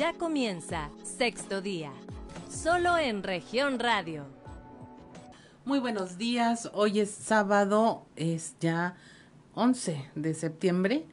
Ya comienza sexto día, solo en región radio. Muy buenos días, hoy es sábado, es ya 11 de septiembre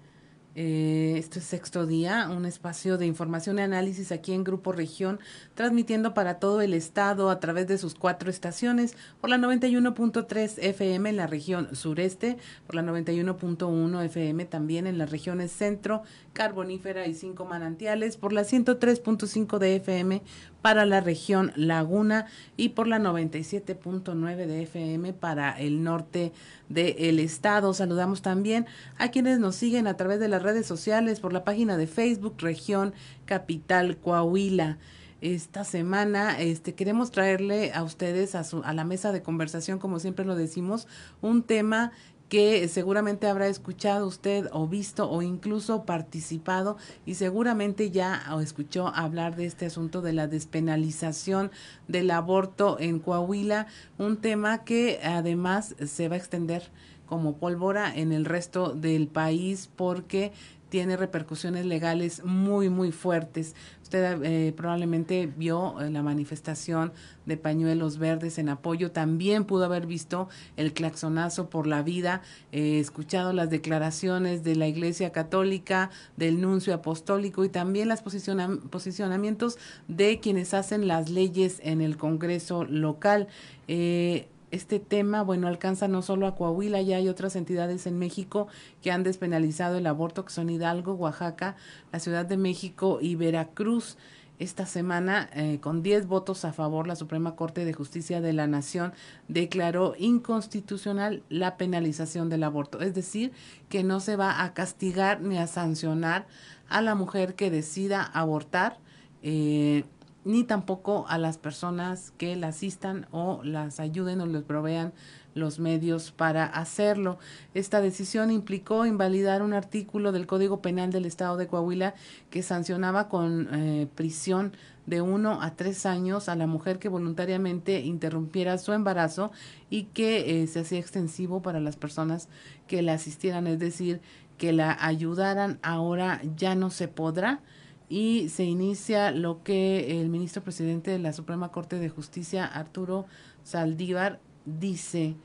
eh, este es sexto día, un espacio de información y análisis aquí en Grupo Región, transmitiendo para todo el estado a través de sus cuatro estaciones, por la 91.3 FM en la región sureste, por la 91.1 FM también en las regiones centro, carbonífera y cinco manantiales, por la 103.5 de FM para la región Laguna y por la 97.9 de FM para el norte del estado. Saludamos también a quienes nos siguen a través de las redes sociales por la página de Facebook Región Capital Coahuila esta semana este queremos traerle a ustedes a, su, a la mesa de conversación como siempre lo decimos un tema que seguramente habrá escuchado usted o visto o incluso participado y seguramente ya escuchó hablar de este asunto de la despenalización del aborto en Coahuila, un tema que además se va a extender como pólvora en el resto del país porque tiene repercusiones legales muy, muy fuertes. Usted eh, probablemente vio eh, la manifestación de pañuelos verdes en apoyo, también pudo haber visto el claxonazo por la vida, eh, escuchado las declaraciones de la Iglesia Católica, del nuncio apostólico y también los posicionamientos de quienes hacen las leyes en el Congreso local. Eh, este tema, bueno, alcanza no solo a Coahuila, ya hay otras entidades en México que han despenalizado el aborto, que son Hidalgo, Oaxaca, la Ciudad de México y Veracruz. Esta semana, eh, con 10 votos a favor, la Suprema Corte de Justicia de la Nación declaró inconstitucional la penalización del aborto. Es decir, que no se va a castigar ni a sancionar a la mujer que decida abortar. Eh, ni tampoco a las personas que la asistan o las ayuden o les provean los medios para hacerlo. Esta decisión implicó invalidar un artículo del Código Penal del Estado de Coahuila que sancionaba con eh, prisión de uno a tres años a la mujer que voluntariamente interrumpiera su embarazo y que eh, se hacía extensivo para las personas que la asistieran, es decir, que la ayudaran. Ahora ya no se podrá y se inicia lo que el ministro presidente de la Suprema Corte de Justicia, Arturo Saldívar, dice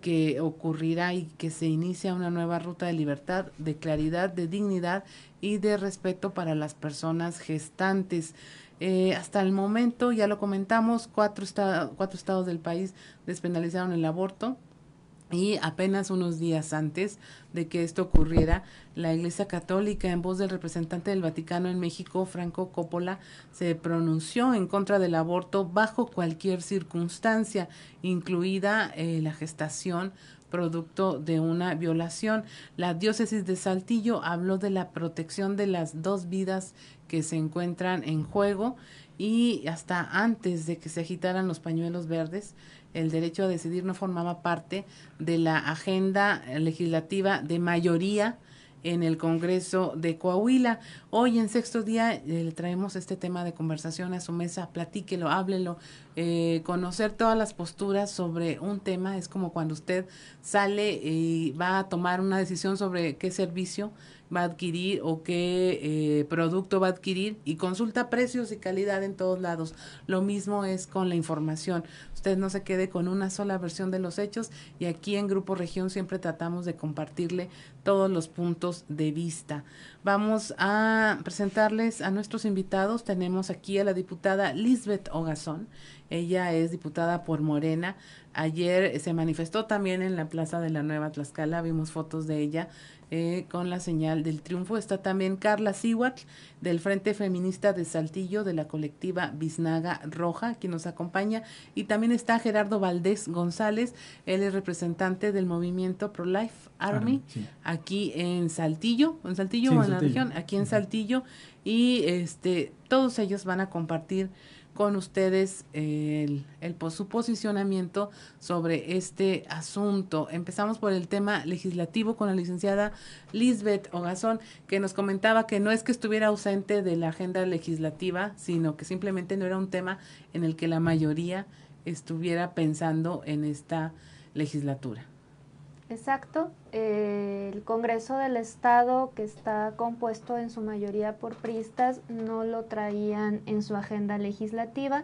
que ocurrirá y que se inicia una nueva ruta de libertad, de claridad, de dignidad y de respeto para las personas gestantes. Eh, hasta el momento, ya lo comentamos, cuatro, cuatro estados del país despenalizaron el aborto, y apenas unos días antes de que esto ocurriera, la Iglesia Católica, en voz del representante del Vaticano en México, Franco Coppola, se pronunció en contra del aborto bajo cualquier circunstancia, incluida eh, la gestación producto de una violación. La diócesis de Saltillo habló de la protección de las dos vidas que se encuentran en juego y hasta antes de que se agitaran los pañuelos verdes, el derecho a decidir no formaba parte de la agenda legislativa de mayoría en el Congreso de Coahuila. Hoy en sexto día eh, le traemos este tema de conversación a su mesa, platíquelo, háblelo, eh, conocer todas las posturas sobre un tema es como cuando usted sale y va a tomar una decisión sobre qué servicio va a adquirir o qué eh, producto va a adquirir y consulta precios y calidad en todos lados. Lo mismo es con la información. Usted no se quede con una sola versión de los hechos y aquí en Grupo Región siempre tratamos de compartirle todos los puntos de vista. Vamos a presentarles a nuestros invitados. Tenemos aquí a la diputada Lisbeth Ogazón. Ella es diputada por Morena. Ayer se manifestó también en la Plaza de la Nueva Tlaxcala. Vimos fotos de ella eh, con la señal del triunfo. Está también Carla Siwatl del Frente Feminista de Saltillo de la colectiva Biznaga Roja, quien nos acompaña. Y también está Gerardo Valdés González, él es representante del movimiento Pro Army, aquí en Saltillo, en Saltillo o en la región, aquí en Saltillo. Y este, todos ellos van a compartir con ustedes el, el, su posicionamiento sobre este asunto. Empezamos por el tema legislativo con la licenciada Lisbeth Ogazón, que nos comentaba que no es que estuviera ausente de la agenda legislativa, sino que simplemente no era un tema en el que la mayoría estuviera pensando en esta legislatura. Exacto. Eh, el Congreso del Estado, que está compuesto en su mayoría por priistas, no lo traían en su agenda legislativa,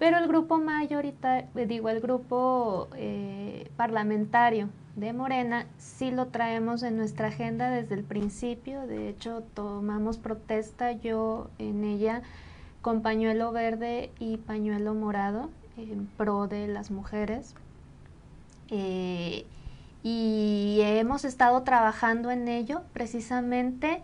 pero el grupo mayoritario, eh, digo, el grupo eh, parlamentario de Morena sí lo traemos en nuestra agenda desde el principio. De hecho, tomamos protesta yo en ella con pañuelo verde y pañuelo morado en pro de las mujeres. Y hemos estado trabajando en ello precisamente.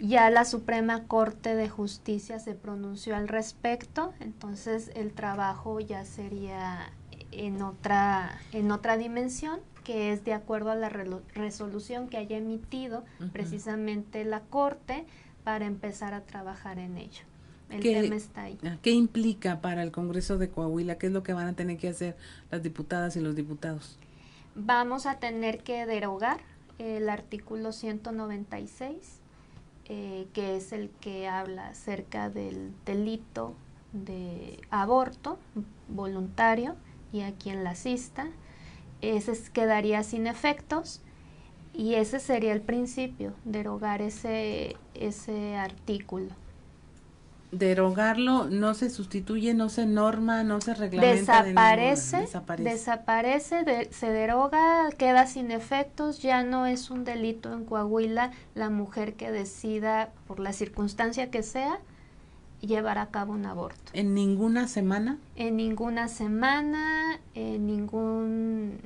Ya la Suprema Corte de Justicia se pronunció al respecto, entonces el trabajo ya sería en otra, en otra dimensión, que es de acuerdo a la resolución que haya emitido precisamente la Corte para empezar a trabajar en ello. El tema está ahí. Ah, ¿Qué implica para el Congreso de Coahuila? ¿Qué es lo que van a tener que hacer las diputadas y los diputados? Vamos a tener que derogar el artículo 196, eh, que es el que habla acerca del delito de aborto voluntario y a quien la asista. Ese quedaría sin efectos y ese sería el principio, derogar ese, ese artículo derogarlo no se sustituye, no se norma, no se reglamenta. Desaparece, desaparece, desaparece se deroga, queda sin efectos, ya no es un delito en Coahuila la mujer que decida, por la circunstancia que sea, llevar a cabo un aborto. ¿En ninguna semana? En ninguna semana, en ningún...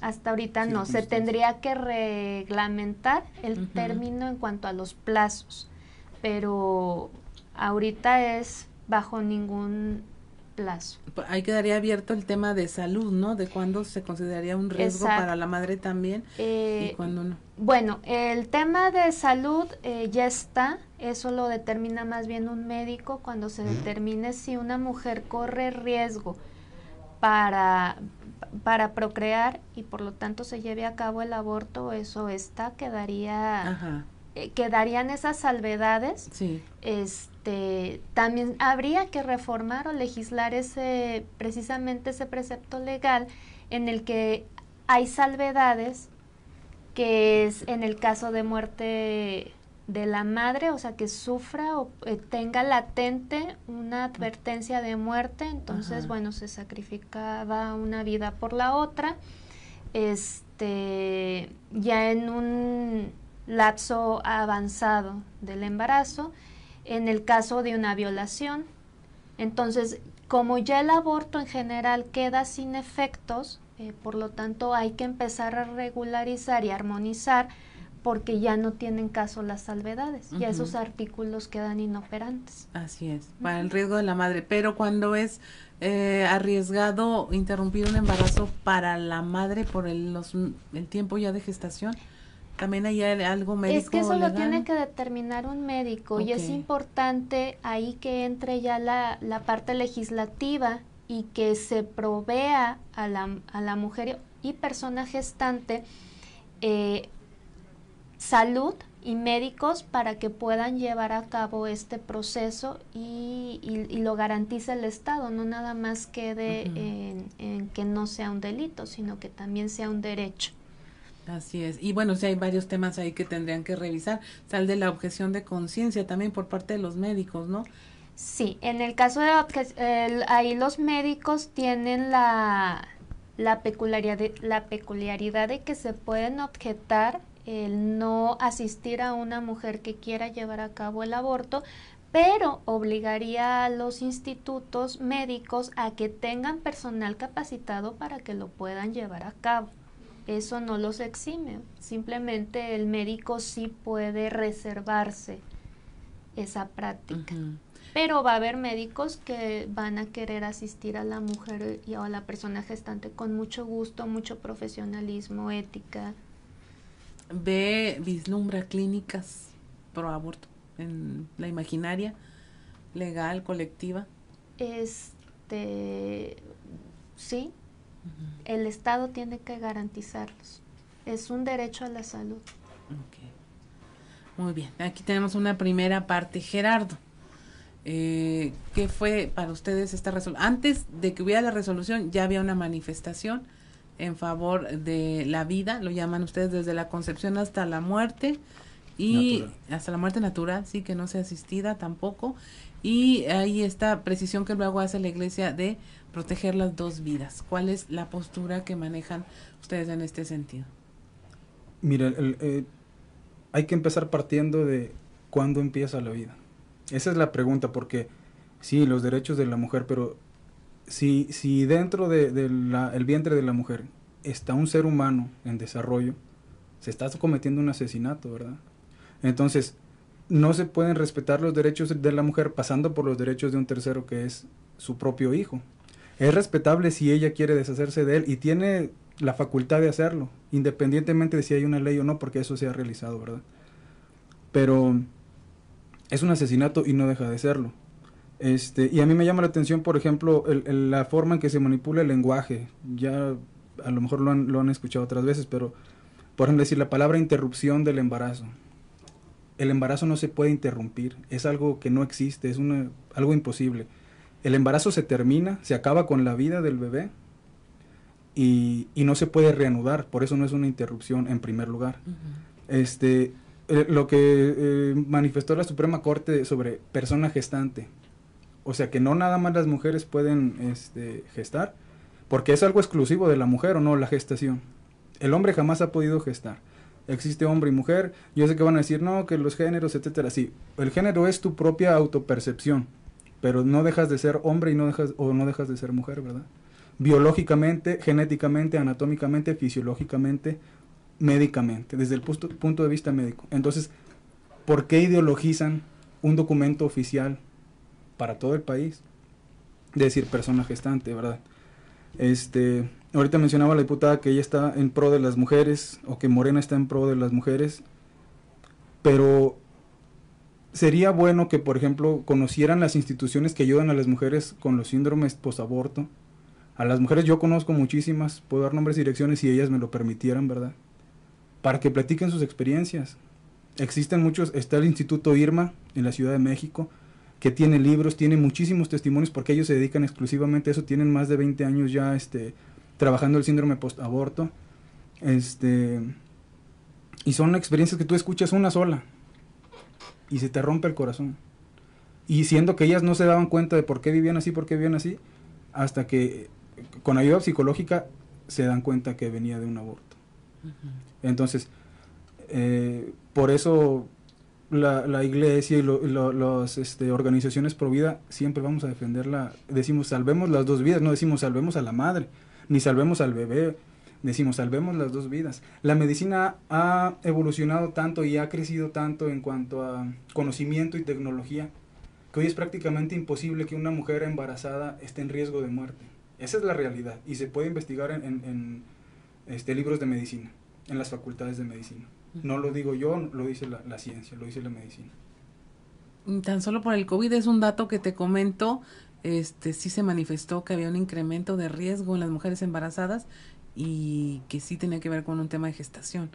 Hasta ahorita no, se tendría que reglamentar el término en cuanto a los plazos, pero ahorita es bajo ningún plazo. Ahí quedaría abierto el tema de salud, ¿no? De cuándo se consideraría un riesgo para la madre también y eh, cuándo no. Bueno, el tema de salud eh, ya está, eso lo determina más bien un médico cuando se determine si una mujer corre riesgo para, para procrear y por lo tanto se lleve a cabo el aborto, eso está, quedaría... Ajá eh, quedarían esas salvedades. Sí. Este, también habría que reformar o legislar ese, precisamente ese precepto legal en el que hay salvedades, que es en el caso de muerte de la madre, o sea, que sufra o eh, tenga latente una advertencia de muerte, entonces, bueno, se sacrificaba una vida por la otra. Este, ya en un lapso avanzado del embarazo, en el caso de una violación. Entonces, como ya el aborto en general queda sin efectos, eh, por lo tanto hay que empezar a regularizar y armonizar porque ya no tienen caso las salvedades, ya esos artículos quedan inoperantes. Así es, para el riesgo de la madre, pero cuando es eh, arriesgado interrumpir un embarazo para la madre por el, el tiempo ya de gestación, también hay algo médico. Es que eso lo tiene que determinar un médico y es importante ahí que entre ya la, la parte legislativa y que se provea a la, a la mujer y persona gestante eh, salud y médicos para que puedan llevar a cabo este proceso y, y, lo garantice el Estado, no nada más quede en, en, que no sea un delito, sino que también sea un derecho. Así es. Y bueno, sí hay varios temas ahí que tendrían que revisar. Sal de la objeción de conciencia también por parte de los médicos, ¿no? Sí, en el caso de el, ahí los médicos tienen la, la, peculiaridad la peculiaridad de que se pueden objetar el no asistir a una mujer que quiera llevar a cabo el aborto, pero obligaría a los institutos médicos a que tengan personal capacitado para que lo puedan llevar a cabo eso no los exime. Simplemente el médico sí puede reservarse esa práctica. Pero va a haber médicos que van a querer asistir a la mujer y a la persona gestante con mucho gusto, mucho profesionalismo, ética. Ve, vislumbra clínicas pro aborto en la imaginaria legal, colectiva. Este, sí, el Estado tiene que garantizarlos. Es un derecho a la salud. Muy bien, aquí tenemos una primera parte. Gerardo, eh, ¿qué fue para ustedes esta resolución? Antes de que hubiera la resolución ya había una manifestación en favor de la vida, lo llaman ustedes desde la concepción hasta la muerte y hasta la muerte natural, sí, que no sea asistida tampoco. Y ahí está precisión que luego hace la iglesia de proteger las dos vidas. ¿Cuál es la postura que manejan ustedes en este sentido? Mira, eh, hay que empezar partiendo de cuándo empieza la vida. Esa es la pregunta, porque sí, los derechos de la mujer, pero si, si dentro del de, vientre de la mujer está un ser humano en desarrollo, se está cometiendo un asesinato, ¿verdad? Entonces, no se pueden respetar los derechos de la mujer pasando por los derechos de un tercero que es su propio hijo. Es respetable si ella quiere deshacerse de él y tiene la facultad de hacerlo, independientemente de si hay una ley o no, porque eso se ha realizado, ¿verdad? Pero es un asesinato y no deja de serlo. Este, y a mí me llama la atención, por ejemplo, la forma en que se manipula el lenguaje. Ya a lo mejor lo han, lo han escuchado otras veces, pero por ejemplo decir la palabra interrupción del embarazo. El embarazo no se puede interrumpir, es algo que no existe, es una, algo imposible. El embarazo se termina, se acaba con la vida del bebé y, y no se puede reanudar, por eso no es una interrupción en primer lugar. este, eh, lo que eh, manifestó la Suprema Corte sobre persona gestante, o sea que no nada más las mujeres pueden este, gestar, porque es algo exclusivo de la mujer o no, la gestación. El hombre jamás ha podido gestar. Existe hombre y mujer. Yo sé que van a decir, no, que los géneros, etcétera. Sí, el género es tu propia autopercepción, pero no dejas de ser hombre y no dejas, o no dejas de ser mujer, ¿verdad? Biológicamente, genéticamente, anatómicamente, fisiológicamente, médicamente, desde el punto, punto de vista médico. Entonces, ¿por qué ideologizan un documento oficial para todo el país, decir persona gestante, ¿verdad? Este, ahorita mencionaba la diputada que ella está en pro de las mujeres o que Morena está en pro de las mujeres, pero sería bueno que, por ejemplo, conocieran las instituciones que ayudan a las mujeres con los síndromes posaborto. A las mujeres yo conozco muchísimas, puedo dar nombres y direcciones si ellas me lo permitieran, ¿verdad? Para que platiquen sus experiencias. Existen muchos, está el Instituto Irma en la Ciudad de México, que tiene libros, tiene muchísimos testimonios porque ellos se dedican exclusivamente a eso, tienen más de 20 años ya este, trabajando el síndrome post-aborto. Este, y son experiencias que tú escuchas una sola y se te rompe el corazón. Y siendo que ellas no se daban cuenta de por qué vivían así, por qué vivían así, hasta que con ayuda psicológica se dan cuenta que venía de un aborto. Entonces, eh, por eso la, la iglesia y las este, organizaciones pro vida siempre vamos a defenderla. Decimos salvemos las dos vidas, no decimos salvemos a la madre, ni salvemos al bebé, decimos salvemos las dos vidas. La medicina ha evolucionado tanto y ha crecido tanto en cuanto a conocimiento y tecnología que hoy es prácticamente imposible que una mujer embarazada esté en riesgo de muerte. Esa es la realidad y se puede investigar en, en, este, libros de medicina, en las facultades de medicina. No lo digo yo, lo dice la, ciencia, lo dice la medicina. Tan solo por el COVID es un dato que te comento, este sí se manifestó que había un incremento de riesgo en las mujeres embarazadas y que sí tenía que ver con un tema de gestación.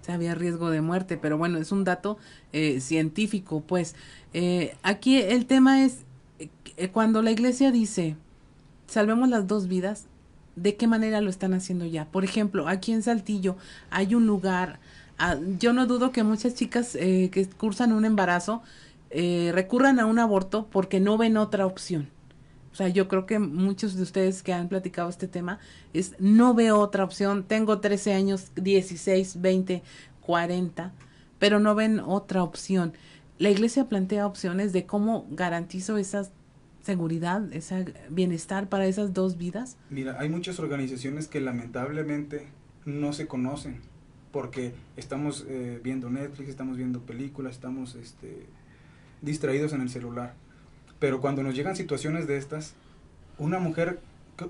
O sea, había riesgo de muerte, pero bueno, es un dato eh, científico, pues. Eh, aquí el tema es, eh, cuando la iglesia dice, salvemos las dos vidas, ¿de qué manera lo están haciendo ya? Por ejemplo, aquí en Saltillo hay un lugar Ah, yo no dudo que muchas chicas eh, que cursan un embarazo eh, recurran a un aborto porque no ven otra opción. O sea, yo creo que muchos de ustedes que han platicado este tema es no veo otra opción. Tengo 13 años, 16, 20, 40, pero no ven otra opción. La iglesia plantea opciones de cómo garantizo esa seguridad, ese bienestar para esas dos vidas. Mira, hay muchas organizaciones que lamentablemente no se conocen porque estamos eh, viendo Netflix, estamos viendo películas, estamos este, distraídos en el celular. Pero cuando nos llegan situaciones de estas, una mujer,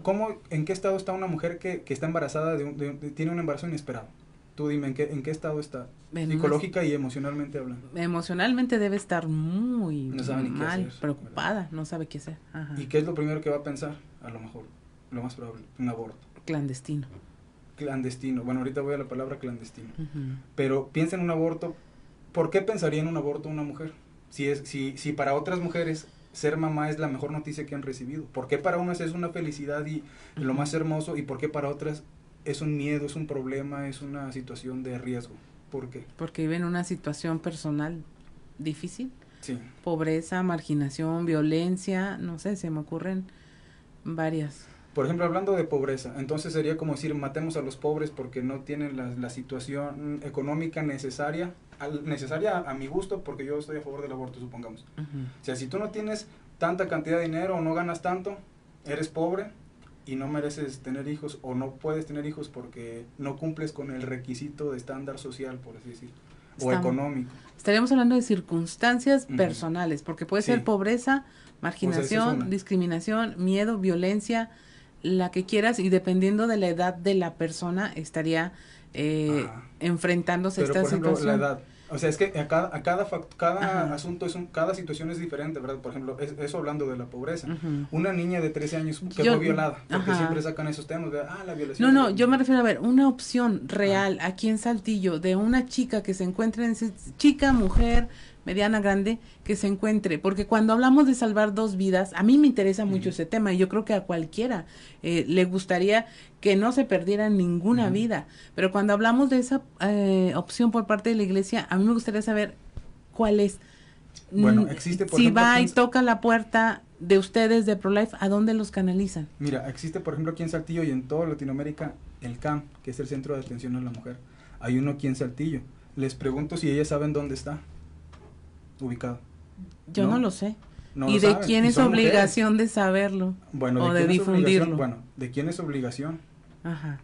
¿cómo, ¿en qué estado está una mujer que, que está embarazada, de, tiene un embarazo inesperado? Tú dime, ¿en qué, en qué estado está? Psicológica y emocionalmente hablando. Emocionalmente debe estar muy mal, preocupada, no sabe qué hacer. ¿Y qué es lo primero que va a pensar? A lo mejor, lo más probable, un aborto. Clandestino clandestino. Bueno, ahorita voy a la palabra clandestino. Pero piensa en un aborto. ¿Por qué pensaría en un aborto una mujer? Si, es, si, si para otras mujeres ser mamá es la mejor noticia que han recibido. ¿Por qué para unas es una felicidad y lo más hermoso y por qué para otras es un miedo, es un problema, es una situación de riesgo. ¿Por qué? Porque viven una situación personal difícil. Sí. Pobreza, marginación, violencia, no sé, se me ocurren varias. Por ejemplo, hablando de pobreza, entonces sería como decir, matemos a los pobres porque no tienen la, la situación económica necesaria, al, necesaria a, mi gusto, porque yo estoy a favor del aborto, supongamos. O sea, si tú no tienes tanta cantidad de dinero o no ganas tanto, eres pobre y no mereces tener hijos o no puedes tener hijos porque no cumples con el requisito de estándar social, por así decirlo, o económico. Estaríamos hablando de circunstancias personales, porque puede ser pobreza, marginación, discriminación, miedo, violencia, la que quieras y dependiendo de la edad de la persona estaría eh, enfrentándose a esta por ejemplo, La edad. O sea, es que a cada, a cada, cada asunto, es un, cada situación es diferente, ¿verdad? Por ejemplo, eso hablando de la pobreza. Una niña de 13 años quedó violada, porque siempre sacan esos temas, de, ah, la violación. No, no, yo me refiero a ver, una opción real aquí en Saltillo de una chica que se encuentra en, chica, mujer, mediana, grande, que se encuentre, porque cuando hablamos de salvar dos vidas, a mí me interesa mucho ese tema y yo creo que a cualquiera eh, le gustaría que no se perdiera ninguna vida, pero cuando hablamos de esa eh, opción por parte de la iglesia, a mí me gustaría saber cuál es. Bueno, existe por Si va y toca la puerta de ustedes de ProLife, ¿a dónde los canalizan? Mira, existe por ejemplo aquí en Saltillo y en toda Latinoamérica el CAM, que es el Centro de Atención a la Mujer. Hay uno aquí en Saltillo. Les pregunto si ellas saben dónde está ubicado. Yo no, lo sé. ¿Y de quién es obligación de saberlo? Bueno, o de, difundirlo. Bueno, ¿de quién es obligación? Ajá.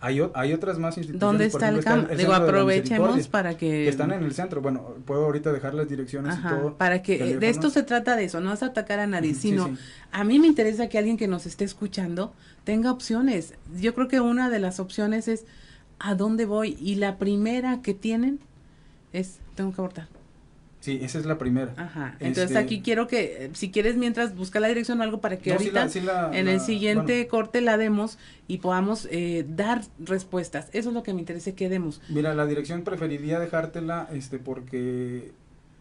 Hay, hay otras más instituciones. ¿Dónde está el campo? Digo, aprovechemos para que... que... están en el centro. Bueno, puedo ahorita dejar las direcciones y todo. Para que... De esto se trata de eso, no es atacar a nadie, sino... A mí me interesa que alguien que nos esté escuchando tenga opciones. Yo creo que una de las opciones es ¿a dónde voy? Y la primera que tienen es, tengo que abortar. Sí, esa es la primera. Ajá. Entonces este aquí quiero que, eh, si quieres, mientras busca la dirección o algo para que ahorita en el siguiente corte la demos y podamos eh, dar respuestas. Eso es lo que me interesa que demos. Mira, la dirección preferiría dejártela este porque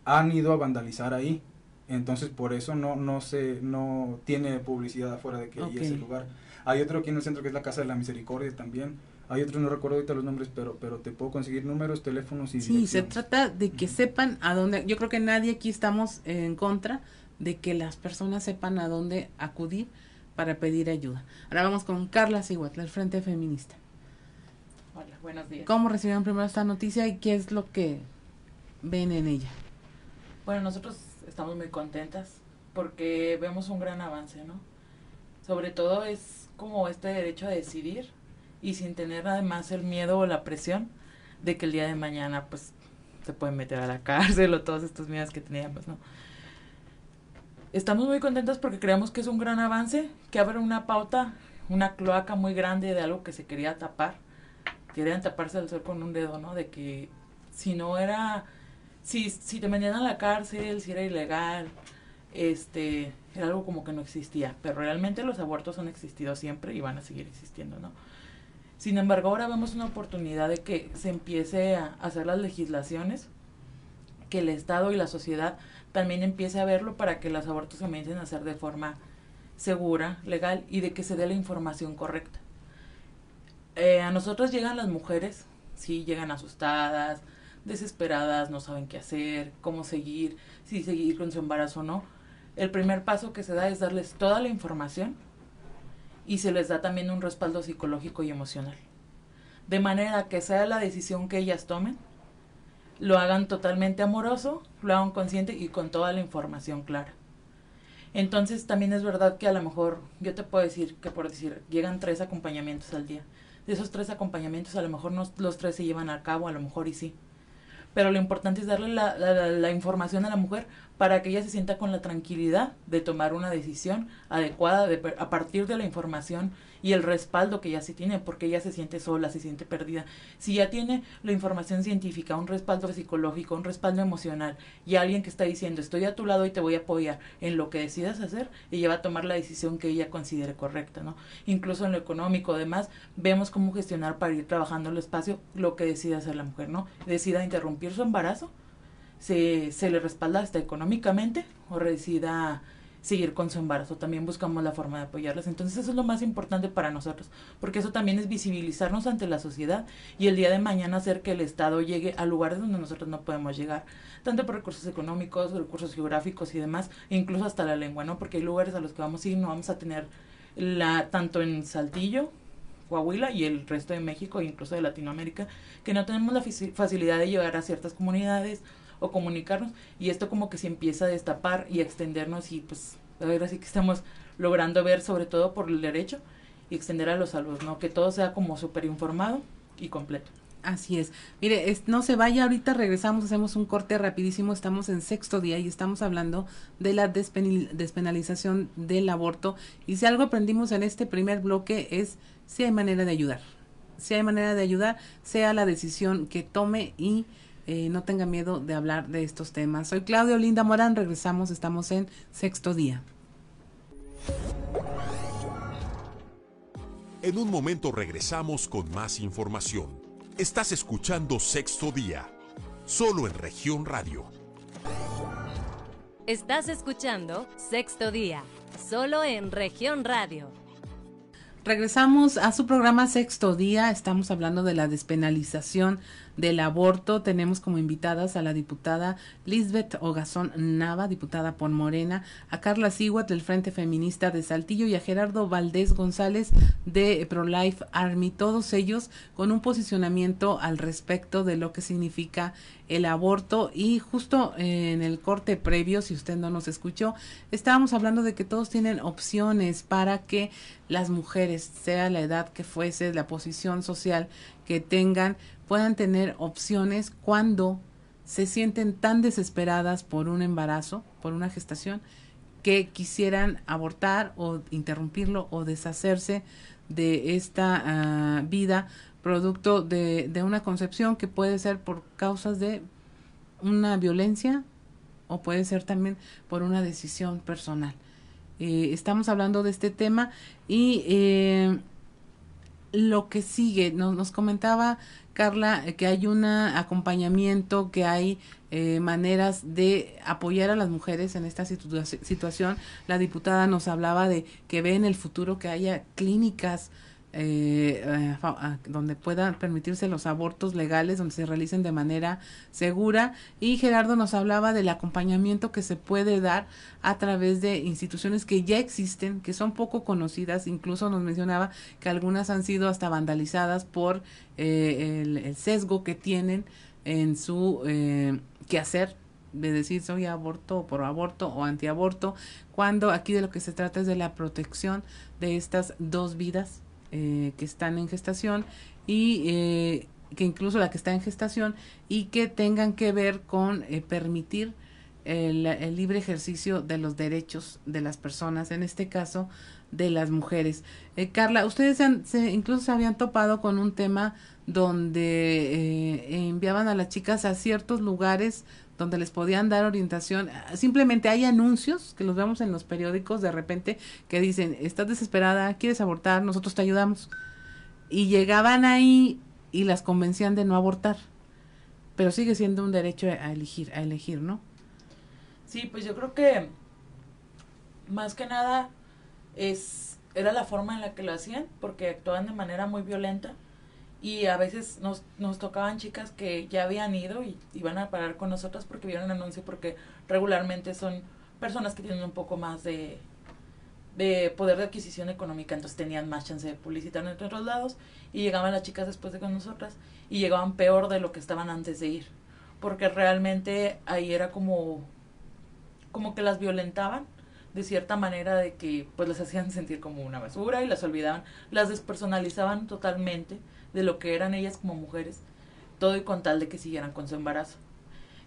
han ido a vandalizar ahí. Entonces por eso no no se no tiene publicidad afuera de que okay. ese lugar. Hay otro aquí en el centro que es la Casa de la Misericordia también hay otros, no recuerdo ahorita los nombres, pero, pero te puedo conseguir números, teléfonos y... Sí, se trata de que sepan a dónde... Yo creo que nadie aquí estamos en contra de que las personas sepan a dónde acudir para pedir ayuda. Ahora vamos con Carla Siguatla, el Frente Feminista. Hola, buenos días. ¿Cómo recibieron primero esta noticia y qué es lo que ven en ella? Bueno, nosotros estamos muy contentas porque vemos un gran avance, ¿no? Sobre todo es como este derecho a decidir y sin tener además el miedo o la presión de que el día de mañana pues se pueden meter a la cárcel o todos estos miedos que teníamos, ¿no? Estamos muy contentos porque creemos que es un gran avance, que abre una pauta, una cloaca muy grande de algo que se quería tapar. Querían taparse el sol con un dedo, ¿no? De que si no era, si, si te metían a la cárcel, si era ilegal, este, era algo como que no existía. Pero realmente los abortos han existido siempre y van a seguir existiendo, ¿no? Sin embargo, ahora vemos una oportunidad de que se empiece a hacer las legislaciones, que el Estado y la sociedad también empiece a verlo para que los abortos comiencen a hacer de forma segura, legal y de que se dé la información correcta. Eh, a nosotros llegan las mujeres, sí, llegan asustadas, desesperadas, no saben qué hacer, cómo seguir, si seguir con su embarazo o no. El primer paso que se da es darles toda la información y se les da también un respaldo psicológico y emocional. De manera que sea la decisión que ellas tomen, lo hagan totalmente amoroso, lo hagan consciente y con toda la información clara. Entonces también es verdad que a lo mejor yo te puedo decir que por decir, llegan tres acompañamientos al día. De esos tres acompañamientos a lo mejor no los tres se llevan a cabo, a lo mejor y sí. Pero lo importante es darle la, la información a la mujer para que ella se sienta con la tranquilidad de tomar una decisión adecuada de, a partir de la información y el respaldo que ya se tiene, porque ella se siente sola, se siente perdida. Si ya tiene la información científica, un respaldo psicológico, un respaldo emocional y alguien que está diciendo estoy a tu lado y te voy a apoyar en lo que decidas hacer, ella va a tomar la decisión que ella considere correcta, ¿no? Incluso en lo económico, además, vemos cómo gestionar para ir trabajando el espacio lo que decida hacer la mujer, ¿no? Decida interrumpir su embarazo se, se le respalda hasta económicamente o decida seguir con su embarazo. También buscamos la forma de apoyarlas. Entonces eso es lo más importante para nosotros, porque eso también es visibilizarnos ante la sociedad y el día de mañana hacer que el Estado llegue a lugares donde nosotros no podemos llegar, tanto por recursos económicos, recursos geográficos y demás, e incluso hasta la lengua, ¿no? Porque hay lugares a los que vamos a ir, no vamos a tener la, tanto en Saltillo, Coahuila y el resto de México e incluso de Latinoamérica, que no tenemos la facilidad de llegar a ciertas comunidades o comunicarnos y esto como que se empieza a destapar y extendernos y pues a ver así que estamos logrando ver sobre todo por el derecho y extender a los salud, ¿no? Que todo sea como súper informado y completo. Así es. Mire, no se vaya, ahorita regresamos, hacemos un corte rapidísimo, estamos en sexto día y estamos hablando de la despenalización del aborto. Y si algo aprendimos en este primer bloque es si hay manera de ayudar. Si hay manera de ayudar, sea la decisión que tome y eh, no tenga miedo de hablar de estos temas. Soy Claudio Linda Morán, regresamos, estamos en sexto día. En un momento regresamos con más información. Estás escuchando Sexto Día, solo en región radio. Estás escuchando Sexto Día, solo en región radio. Regresamos a su programa Sexto Día. Estamos hablando de la despenalización del aborto. Tenemos como invitadas a la diputada Lisbeth Ogazón Nava, diputada por Morena, a Carla Siguat del Frente Feminista de Saltillo y a Gerardo Valdés González de ProLife Army. Todos ellos con un posicionamiento al respecto de lo que significa el aborto y justo en el corte previo, si usted no nos escuchó, estábamos hablando de que todos tienen opciones para que las mujeres, sea la edad que fuese, la posición social que tengan, puedan tener opciones cuando se sienten tan desesperadas por un embarazo, por una gestación, que quisieran abortar o interrumpirlo o deshacerse de esta ah, vida producto de, una concepción que puede ser por causas de una violencia o puede ser también por una decisión personal. Eh, estamos hablando de este tema y eh, lo que sigue, nos comentaba Carla, eh, que hay un acompañamiento, que hay eh, maneras de apoyar a las mujeres en esta situación. La diputada nos hablaba de que ve en el futuro que haya clínicas eh, eh donde puedan permitirse los abortos legales, donde se realicen de manera segura. Y Gerardo nos hablaba del acompañamiento que se puede dar a través de instituciones que ya existen, que son poco conocidas. Incluso nos mencionaba que algunas han sido hasta vandalizadas por eh, el, sesgo que tienen en su eh, quehacer de decir soy aborto o por aborto o antiaborto, cuando aquí de lo que se trata es de la protección de estas dos vidas eh, que están en gestación y eh, que incluso la que está en gestación y que tengan que ver con eh, permitir el, libre ejercicio de los derechos de las personas, en este caso de las mujeres. Carla, ustedes se, incluso se habían topado con un tema donde enviaban a las chicas a ciertos lugares donde les podían dar orientación. Simplemente hay anuncios que los vemos en los periódicos de repente que dicen, estás desesperada, quieres abortar, nosotros te ayudamos. Y llegaban ahí y las convencían de no abortar. Pero sigue siendo un derecho a elegir, a elegir, ¿no? Sí, pues yo creo que más que nada es era la forma en la que lo hacían, porque actuaban de manera muy violenta y a veces nos, nos tocaban chicas que ya habían ido y iban a parar con nosotras porque vieron el anuncio porque regularmente son personas que tienen un poco más de, de poder de adquisición económica, entonces tenían más chance de publicitar en otros lados y llegaban las chicas después de con nosotras y llegaban peor de lo que estaban antes de ir, porque realmente ahí era como como que las violentaban de cierta manera de que pues las hacían sentir como una basura y las olvidaban, las despersonalizaban totalmente de lo que eran ellas como mujeres, todo y con tal de que siguieran con su embarazo.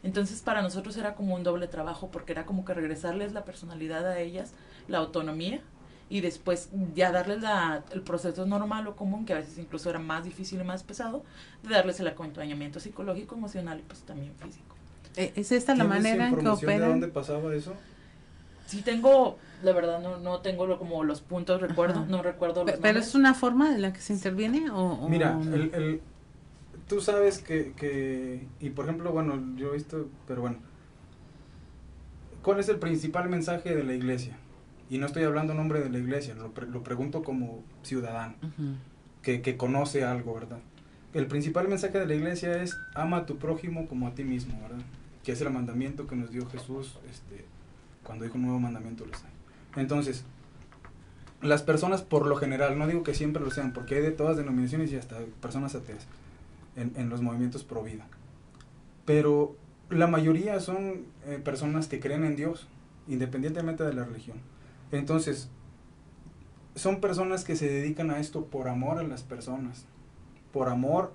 Entonces para nosotros era como un doble trabajo porque era como que regresarles la personalidad a ellas, la autonomía y después ya darles la, el proceso normal o común, que a veces incluso era más difícil y más pesado, de darles el acompañamiento psicológico, emocional y pues también físico. Eh, ¿Es esta la manera en que operan? ¿De dónde pasaba eso? Sí tengo, la verdad no, no tengo como los puntos, recuerdo, no recuerdo los ¿Pero es una forma en la que se interviene o...? Mira, el, el, tú sabes que, que, y por ejemplo, bueno, yo he visto, pero bueno, ¿cuál es el principal mensaje de la iglesia? Y no estoy hablando en nombre de la iglesia, lo, pre- lo pregunto como ciudadano que, que conoce algo, ¿verdad? El principal mensaje de la iglesia es ama a tu prójimo como a ti mismo, ¿verdad? Que es el mandamiento que nos dio Jesús este, cuando dijo un nuevo mandamiento los hay. Entonces, las personas por lo general, no digo que siempre lo sean, porque hay de todas denominaciones y hasta personas ateas en, en los movimientos pro vida. Pero la mayoría son eh, personas que creen en Dios, independientemente de la religión. Entonces, son personas que se dedican a esto por amor a las personas, por amor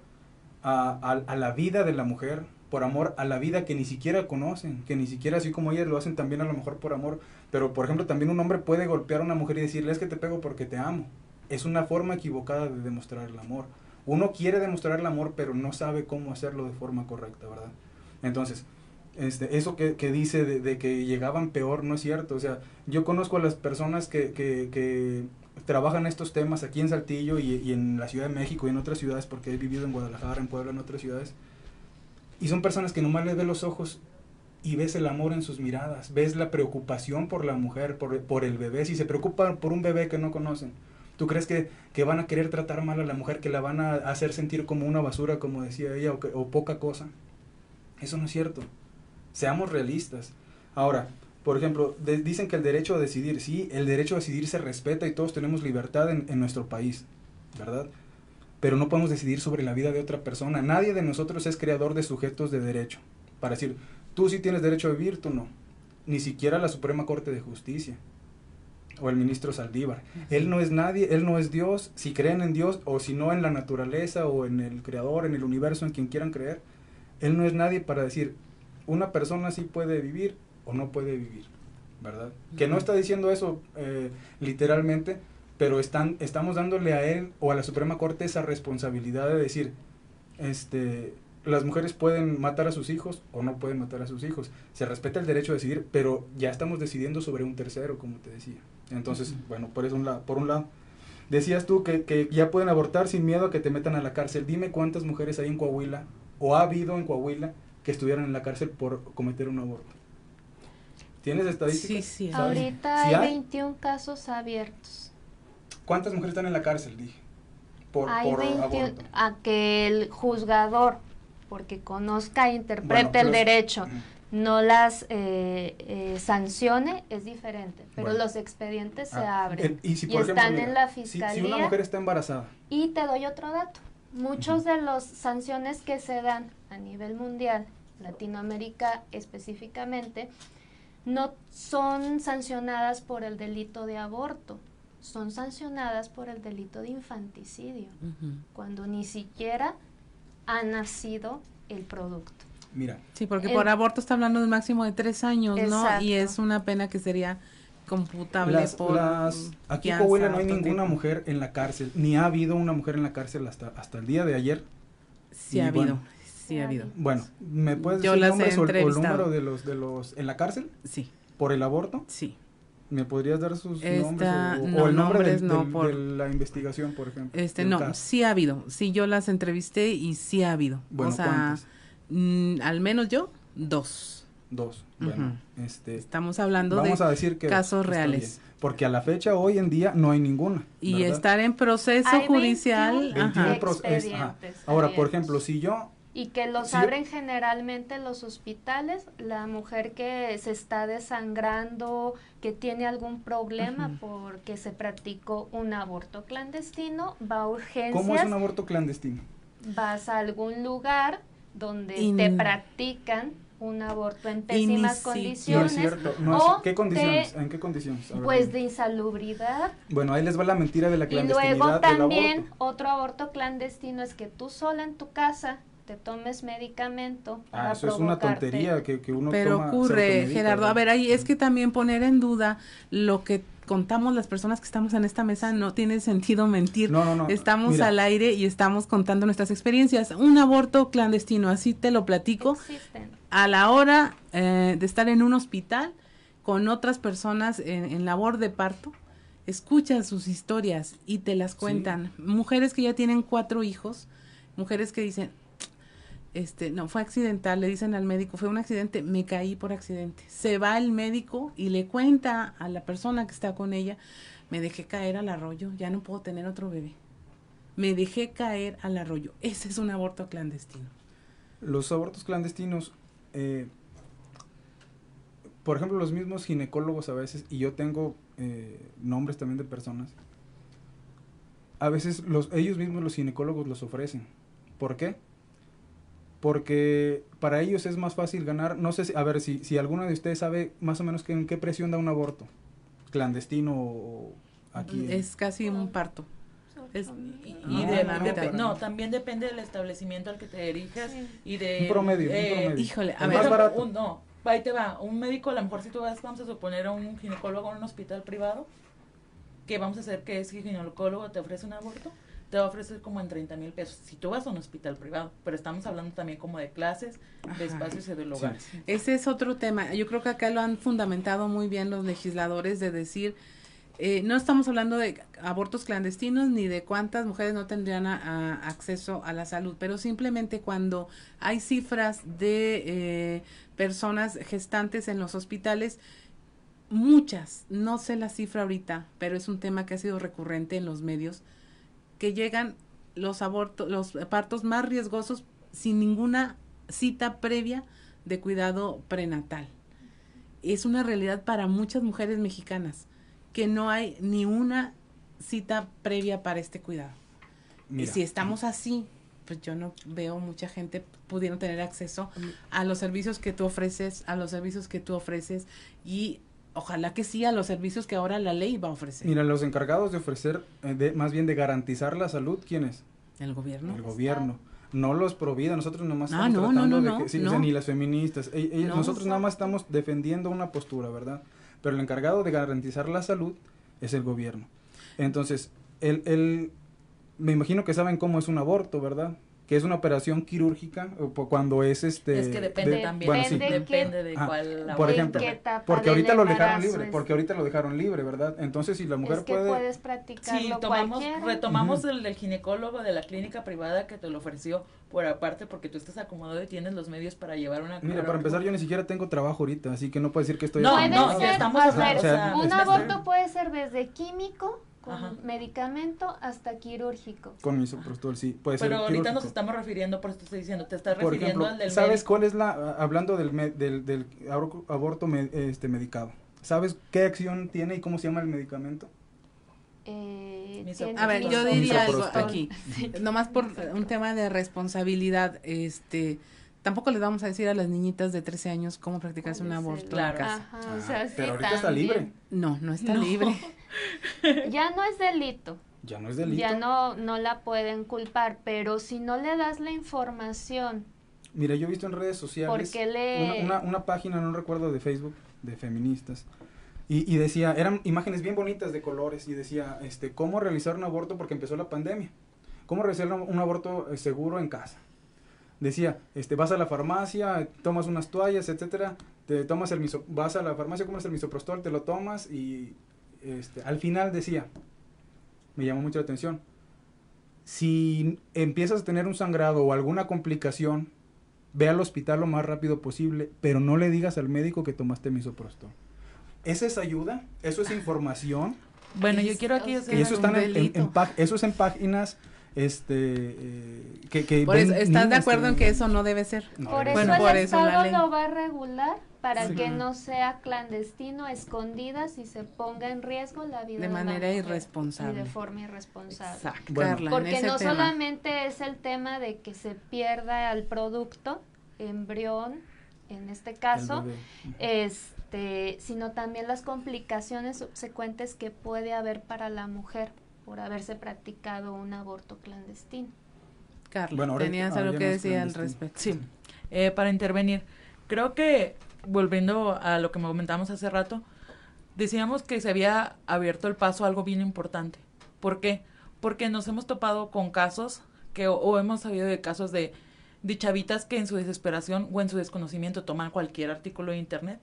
a la vida de la mujer, por amor a la vida que ni siquiera conocen, que ni siquiera así como ellas lo hacen también a lo mejor por amor, pero por ejemplo también un hombre puede golpear a una mujer y decirle es que te pego porque te amo. Es una forma equivocada de demostrar el amor. Uno quiere demostrar el amor pero no sabe cómo hacerlo de forma correcta, ¿verdad? Entonces, este, eso que, que dice de, que llegaban peor no es cierto. O sea, yo conozco a las personas que, que, que trabajan estos temas aquí en Saltillo y, y en la Ciudad de México y en otras ciudades, porque he vivido en Guadalajara, en Puebla, en otras ciudades. Y son personas que nomás les ves los ojos y ves el amor en sus miradas, ves la preocupación por la mujer, por, por el bebé. Si se preocupan por un bebé que no conocen, ¿tú crees que, que van a querer tratar mal a la mujer, que la van a hacer sentir como una basura, como decía ella, o, poca cosa? Eso no es cierto. Seamos realistas. Ahora, por ejemplo, dicen que el derecho a decidir, sí, el derecho a decidir se respeta y todos tenemos libertad en, en nuestro país, ¿verdad? Pero no podemos decidir sobre la vida de otra persona. Nadie de nosotros es creador de sujetos de derecho. Para decir, tú sí tienes derecho a vivir, tú no. Ni siquiera la Suprema Corte de Justicia o el ministro Saldívar. Él no es nadie, él no es Dios. Si creen en Dios o si no en la naturaleza o en el creador, en el universo, en quien quieran creer, él no es nadie para decir una persona sí puede vivir o no puede vivir, ¿verdad? Que no está diciendo eso eh, literalmente, pero están, estamos dándole a él o a la Suprema Corte esa responsabilidad de decir, este, las mujeres pueden matar a sus hijos o no pueden matar a sus hijos. Se respeta el derecho a decidir, pero ya estamos decidiendo sobre un tercero, como te decía. Entonces, bueno, por, eso un lado, por un lado. Decías tú que, que ya pueden abortar sin miedo a que te metan a la cárcel. Dime cuántas mujeres hay en Coahuila o ha habido en Coahuila que estuvieron en la cárcel por cometer un aborto. ¿Tienes estadísticas? Sí, sí. ¿Sabes? Ahorita ¿Sí hay hay? 21 casos abiertos. ¿Cuántas mujeres están en la cárcel? Dije. Por, hay por 21 aborto. a que el juzgador, porque conozca e interprete Bueno, el es- derecho, Ujú. no las eh, eh, sancione, es diferente. Pero Bueno. los expedientes se Ah, abren el- y si, y ejemplo, están mira, en la fiscalía. Si, una mujer está embarazada, Y te doy otro dato. Muchos de las sanciones que se dan a nivel mundial, Latinoamérica específicamente, no son sancionadas por el delito de aborto, son sancionadas por el delito de infanticidio, cuando ni siquiera ha nacido el producto. mira, Sí, porque El- por aborto está hablando de un máximo de tres años, ¿no? Y es una pena que sería computable las, por las- aquí en Coahuila no hay ninguna tipo. mujer en la cárcel, ni ha habido una mujer en la cárcel hasta, hasta el día de ayer. Sí Y ha habido, bueno. sí ha habido. Bueno, ¿me puedes Yo decir nombres o, el- número de los, de los en la cárcel Sí, por el aborto? sí. ¿Me podrías dar sus Esta- nombres o, el nombre nombres del- no, del- por- de la investigación, por ejemplo? Este, no, caso? sí ha habido. Sí, yo las entrevisté y sí ha habido. Bueno, o mm, al menos yo, dos. Dos. Bueno, este, Estamos hablando vamos de a decir que casos reales. bien, porque a la fecha hoy en día no hay ninguna. y ¿verdad? estar en proceso Hay judicial. 21 ajá. 21 pro- es- ajá. expedientes Ahora, por ejemplo, si yo Y que los Sí, abren generalmente los hospitales, la mujer que se está desangrando, que tiene algún problema porque se practicó un aborto clandestino, va a urgencias, ¿Cómo es un aborto clandestino? vas a algún lugar donde Y te practican un aborto en pésimas siquiera- No condiciones, es cierto. No es- o ¿Qué condiciones? de- ¿En qué condiciones? A ver, pues de insalubridad. Bueno, ahí les va la mentira de la Y clandestinidad luego del también aborto. otro aborto clandestino es que tú sola en tu casa te tomes medicamento para Ah, eso es una tontería que, que uno Pero toma, ocurre, Gerardo. A ver, ahí es que también poner en duda lo que contamos las personas que estamos en esta mesa no tiene sentido mentir. No, no, no. Estamos Mira, al aire y estamos contando nuestras experiencias. Un aborto clandestino, así te lo platico, Existen. a la hora eh, de estar en un hospital con otras personas en, en labor de parto, escuchan sus historias y te las cuentan. Mujeres que ya tienen cuatro hijos, mujeres que dicen, este, no, fue accidental, le dicen al médico, fue un accidente, me caí por accidente. Se va el médico y le cuenta a la persona que está con ella, me dejé caer al arroyo, ya no puedo tener otro bebé. Me dejé caer al arroyo. Ese es un aborto clandestino. Los abortos clandestinos, eh, por ejemplo, los mismos ginecólogos a veces, y yo tengo eh, nombres también de personas, a veces los, ellos mismos los ginecólogos los ofrecen. ¿Por qué? Porque para ellos es más fácil ganar, no sé, si, a ver si, si alguno de ustedes sabe más o menos que, en qué presión da un aborto, clandestino o aquí. Es casi un parto. Es, y, y de, de, no, también depende del establecimiento al que te dirijas sí. y de... Un promedio, eh, un promedio. Híjole, a ver. más barato. Un, no, ahí te va, un médico, a lo mejor si tú vas, vamos a suponer a un ginecólogo en un hospital privado, que vamos a hacer que ese ginecólogo te ofrece un aborto, te va a ofrecer como en 30 mil pesos si tú vas a un hospital privado, pero estamos hablando también como de clases, Ajá. de espacios y de lugares. Ese es otro tema. Yo creo que acá lo han fundamentado muy bien los legisladores de decir, eh, no estamos hablando de abortos clandestinos ni de cuántas mujeres no tendrían a, a acceso a la salud, pero simplemente cuando hay cifras de eh, personas gestantes en los hospitales, muchas, no sé la cifra ahorita, pero es un tema que ha sido recurrente en los medios, que llegan los abortos, los partos más riesgosos sin ninguna cita previa de cuidado prenatal. Es una realidad para muchas mujeres mexicanas que no hay ni una cita previa para este cuidado. Mira, y si estamos así, pues yo no veo mucha gente pudiendo tener acceso a los servicios que tú ofreces, a los servicios que tú ofreces y ojalá que sí a los servicios que ahora la ley va a ofrecer. Mira, los encargados de ofrecer, eh, de, más bien de garantizar la salud, ¿quiénes? El gobierno. El gobierno. No los provida, nosotros nomás Ah, estamos no, tratando no, de no, que, sí, no. o sea, ni las feministas, e- ellas- nosotros nada más estamos defendiendo una postura, ¿verdad? Pero el encargado de garantizar la salud es el gobierno. Entonces, el, el, me imagino que saben cómo es un aborto, ¿verdad? Que es una operación quirúrgica cuando es este... Es que depende de- también, bueno, sí. Depende depende de Ah, cuál por aborto. ejemplo, ¿En qué etapa porque ahorita lo dejaron libre, es? porque ahorita lo dejaron libre, ¿verdad? Entonces, si la mujer es que puede... puedes practicarlo Sí, tomamos, cualquiera. retomamos el del ginecólogo de la clínica privada que te lo ofreció por aparte porque tú estás acomodado y tienes los medios para llevar una Mira, para empezar, yo ni siquiera tengo trabajo ahorita, así que no puedo decir que estoy... No, no, ya ser, estamos a ver, o sea, un está- aborto puede ser desde químico, con Ajá. medicamento, hasta quirúrgico. Con misoprostol, sí, puede ser Pero ahorita nos estamos refiriendo, por eso te estoy diciendo, te estás Por refiriendo ejemplo, al del ¿sabes médico. cuál es la, hablando del, me- del, del abor- aborto me- este, medicado, ¿sabes qué acción tiene y cómo se llama el medicamento? Eh, A ver, yo diría algo aquí, nomás por un tema de responsabilidad, este, tampoco les vamos a decir a las niñitas de 13 años cómo practicarse un ¿Cuál es aborto Claro. en casa. Ajá, Ah, o sea, sí, pero ahorita está libre, No, no está No. libre. Ya no es delito, ya no es delito. ya no, no la pueden culpar, pero si no le das la información, Mira, yo he visto en redes sociales le... una, una, una página, no recuerdo, de Facebook, de feministas, y, y decía, eran imágenes bien bonitas de colores, y decía, este, cómo realizar un aborto porque empezó la pandemia, cómo realizar un, aborto eh, seguro en casa. Decía, este, vas a la farmacia, tomas unas toallas, etcétera, te tomas el miso, vas a la farmacia, compras el misoprostol, te lo tomas, y este, al final decía, me llamó mucho la atención, si empiezas a tener un sangrado o alguna complicación, ve al hospital lo más rápido posible, pero no le digas al médico que tomaste misoprostol. ¿Esa es ayuda? ¿Eso es información? Bueno, yo quiero aquí hacer Y eso un están en, eso es en páginas este, eh, que, que Por ven eso, ¿estás de acuerdo en que eso no debe ser? No, Por debe eso Bueno, ser. por eso la Estado ley. lo va a regular para Sí. que no sea clandestino, escondidas y se ponga en riesgo la vida De de, manera irresponsable. Y de forma irresponsable. Exacto. Bueno. Carla, en Porque ese no tema. solamente es el tema de que se pierda el producto, embrión, en este caso, este, sino también las complicaciones subsecuentes que puede haber para la mujer por haberse practicado un aborto clandestino. Carla, Bueno, ahora- tenías ah, algo que decir al respecto. Sí, eh, para intervenir. Creo que, volviendo a lo que me comentamos hace rato, decíamos que se había abierto el paso a algo bien importante. ¿Por qué? Porque nos hemos topado con casos que, o, o hemos sabido de casos de, de chavitas que en su desesperación o en su desconocimiento toman cualquier artículo de internet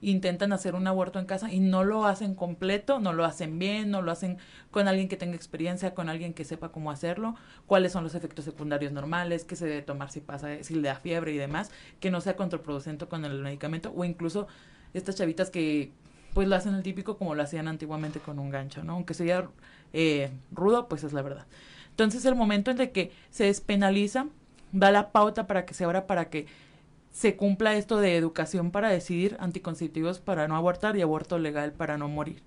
intentan hacer un aborto en casa y no lo hacen completo, no lo hacen bien, no lo hacen con alguien que tenga experiencia, con alguien que sepa cómo hacerlo, cuáles son los efectos secundarios normales, qué se debe tomar si pasa, si le da fiebre y demás, que no sea contraproducente con el medicamento o incluso estas chavitas que pues lo hacen el típico como lo hacían antiguamente con un gancho, ¿no? Aunque sea eh, rudo, pues es la verdad. Entonces el momento en el que se despenaliza da la pauta para que se abra para que se cumpla esto de educación para decidir, anticonceptivos para no abortar y aborto legal para no morir.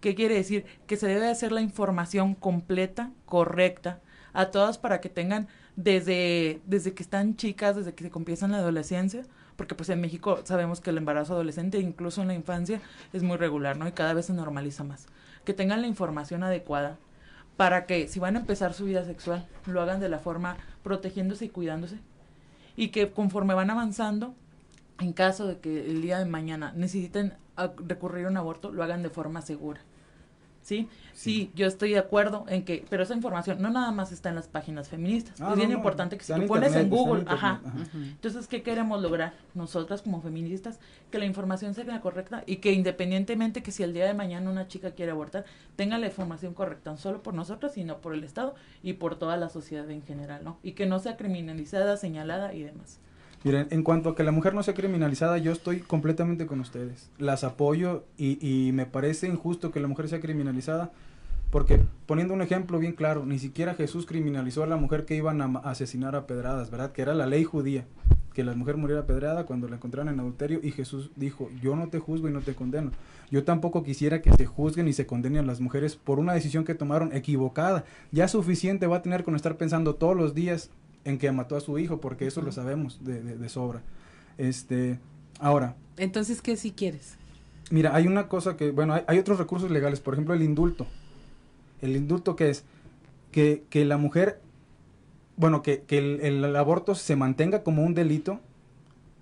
¿Qué quiere decir? Que se debe hacer la información completa, correcta, a todas para que tengan desde, desde que están chicas, desde que se empiezan la adolescencia, porque pues en México sabemos que el embarazo adolescente, incluso en la infancia, es muy regular, ¿no? Y cada vez se normaliza más. Que tengan la información adecuada para que si van a empezar su vida sexual, lo hagan de la forma protegiéndose y cuidándose, y que conforme van avanzando, en caso de que el día de mañana necesiten recurrir a un aborto, lo hagan de forma segura. ¿Sí? ¿sí? yo estoy de acuerdo en que, pero esa información no nada más está en las páginas feministas. Ah, es bien importante que si tú pones en Google, ajá. Entonces, ¿qué queremos lograr nosotras como feministas? Que la información sea correcta y que independientemente que si el día de mañana una chica quiere abortar, tenga la información correcta, no solo por nosotras, sino por el Estado y por toda la sociedad en general, ¿no? Y que no sea criminalizada, señalada y demás. Miren, en cuanto a que la mujer no sea criminalizada, yo estoy completamente con ustedes. Las apoyo y, y me parece injusto que la mujer sea criminalizada porque poniendo un ejemplo bien claro, ni siquiera Jesús criminalizó a la mujer que iban a asesinar a pedradas, ¿verdad? Que era la ley judía, que la mujer muriera pedrada cuando la encontraran en adulterio y Jesús dijo, yo no te juzgo y no te condeno. Yo tampoco quisiera que se juzguen y se condenen a las mujeres por una decisión que tomaron equivocada. Ya suficiente va a tener con estar pensando todos los días en que mató a su hijo, porque eso lo sabemos de, de, sobra. Este, ahora. Entonces, ¿qué si quieres? Mira, hay una cosa que, bueno, hay, hay otros recursos legales, por ejemplo, el indulto el indulto que es que, que la mujer, bueno, que, que el, aborto se mantenga como un delito,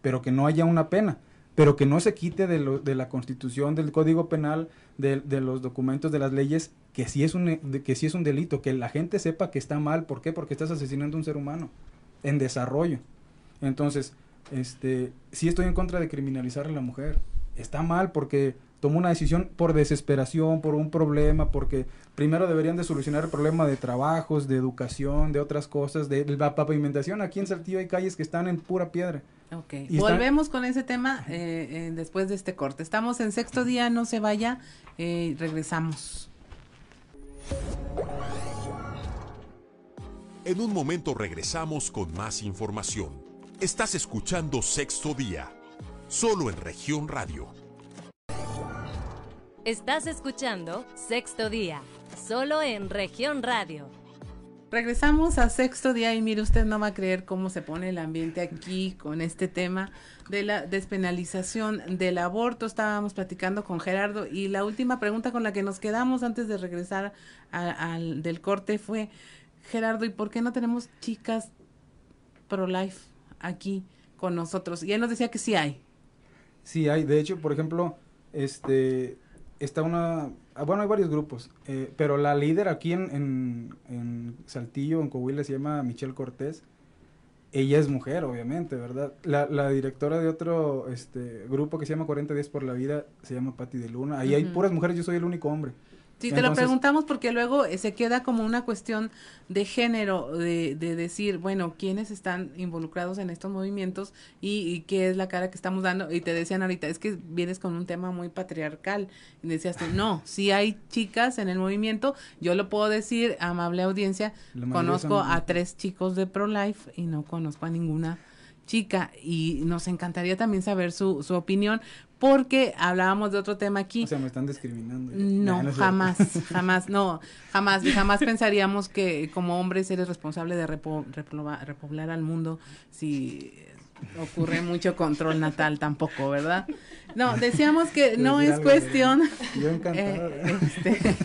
pero que no haya una pena, pero que no se quite de, lo, de la constitución, del código penal, de, de, los documentos, de las leyes, que sí, es un, que sí es un delito, que la gente sepa que está mal, ¿por qué? Porque estás asesinando a un ser humano en desarrollo. Entonces, este, sí estoy en contra de criminalizar a la mujer. Está mal porque tomó una decisión por desesperación, por un problema, porque primero deberían de solucionar el problema de trabajos, de educación, de otras cosas, de la pavimentación. Aquí en Saltillo hay calles que están en pura piedra. Ok, volvemos con ese tema eh, eh, después de este corte. Estamos en sexto día, no se vaya, eh, regresamos. En un momento regresamos con más información. Estás escuchando Sexto Día, solo en región radio Estás escuchando Sexto Día, solo en región radio. Regresamos a sexto día y mire usted no va a creer cómo se pone el ambiente aquí con este tema de la despenalización del aborto. Estábamos platicando con Gerardo y la última pregunta con la que nos quedamos antes de regresar al del corte fue, Gerardo, ¿y por qué no tenemos chicas pro-life aquí con nosotros? Y él nos decía que sí hay. Sí hay, de hecho, por ejemplo, este está una, bueno, hay varios grupos, eh, pero la líder aquí en, en, Saltillo, en Coahuila, se llama Michelle Cortés. Ella es mujer, obviamente, ¿verdad? La, la directora de otro este, grupo que se llama 40 días por la vida se llama Patti de Luna. Ahí hay puras mujeres, yo soy el único hombre. Sí, te lo preguntamos porque luego eh, se queda como una cuestión de género, de, de decir, bueno, quiénes están involucrados en estos movimientos y, qué es la cara que estamos dando. Y te decían ahorita, es que vienes con un tema muy patriarcal. Y decías tú, no, si hay chicas en el movimiento. Yo lo puedo decir, amable audiencia, conozco a tres chicos de Pro-Life y no conozco a ninguna chica y nos encantaría también saber su, su opinión porque hablábamos de otro tema aquí. O sea, me están discriminando. No, jamás, jamás, no, jamás, jamás pensaríamos que como hombres eres responsable de repoblar al mundo si ocurre mucho control natal tampoco, ¿verdad? No, decíamos que no es cuestión. Yo. Eh, este,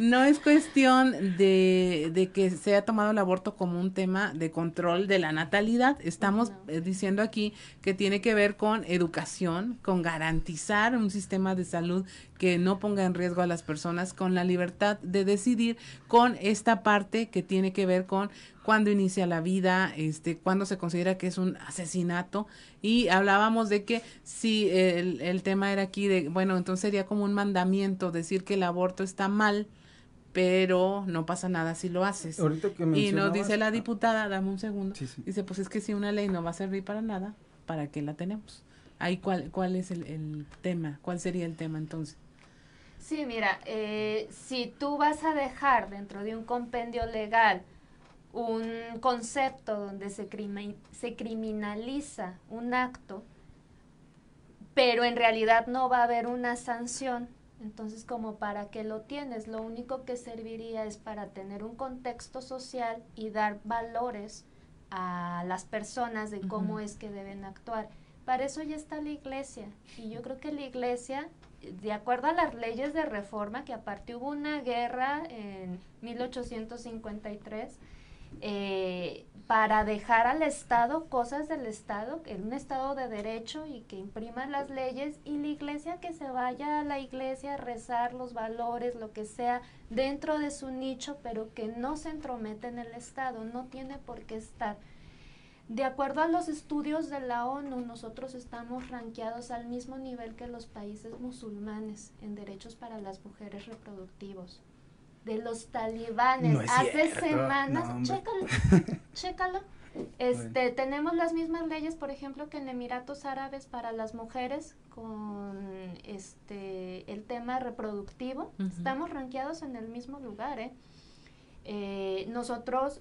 no es cuestión de, de, que se haya tomado el aborto como un tema de control de la natalidad. Estamos eh, diciendo aquí que tiene que ver con educación, con garantizar un sistema de salud que no ponga en riesgo a las personas, con la libertad de decidir, con esta parte que tiene que ver con cuándo inicia la vida, este, cuándo se considera que es un asesinato. Y hablábamos de que si el, el tema era aquí de, bueno, entonces sería como un mandamiento decir que el aborto está mal, pero no pasa nada si lo haces. Ahorita que Y nos dice la mencionabas- diputada, dame un segundo, Sí, sí. dice, pues es que si una ley no va a servir para nada, ¿para qué la tenemos? Ahí, ¿cuál, cuál es el, el tema? ¿Cuál sería el tema entonces? Sí, mira, eh, si tú vas a dejar dentro de un compendio legal un concepto donde se, crimi- se criminaliza un acto, pero en realidad no va a haber una sanción, entonces como para qué lo tienes, lo único que serviría es para tener un contexto social y dar valores a las personas de cómo es que deben actuar. Para eso ya está la iglesia y yo creo que la iglesia de acuerdo a las leyes de reforma, que aparte hubo una guerra en 1853, eh, para dejar al Estado cosas del Estado, en un Estado de derecho y que imprima las leyes, y la iglesia que se vaya a la iglesia a rezar los valores, lo que sea, dentro de su nicho, pero que no se entromete en el Estado, no tiene por qué estar. De acuerdo a los estudios de la ONU, nosotros estamos rankeados al mismo nivel que los países musulmanes en derechos para las mujeres reproductivos. De los talibanes, No hace cierto, semanas, no, chécalo, chécalo. Este, tenemos las mismas leyes, por ejemplo, que en Emiratos Árabes para las mujeres con este el tema reproductivo. Estamos rankeados en el mismo lugar, ¿eh? Eh, nosotros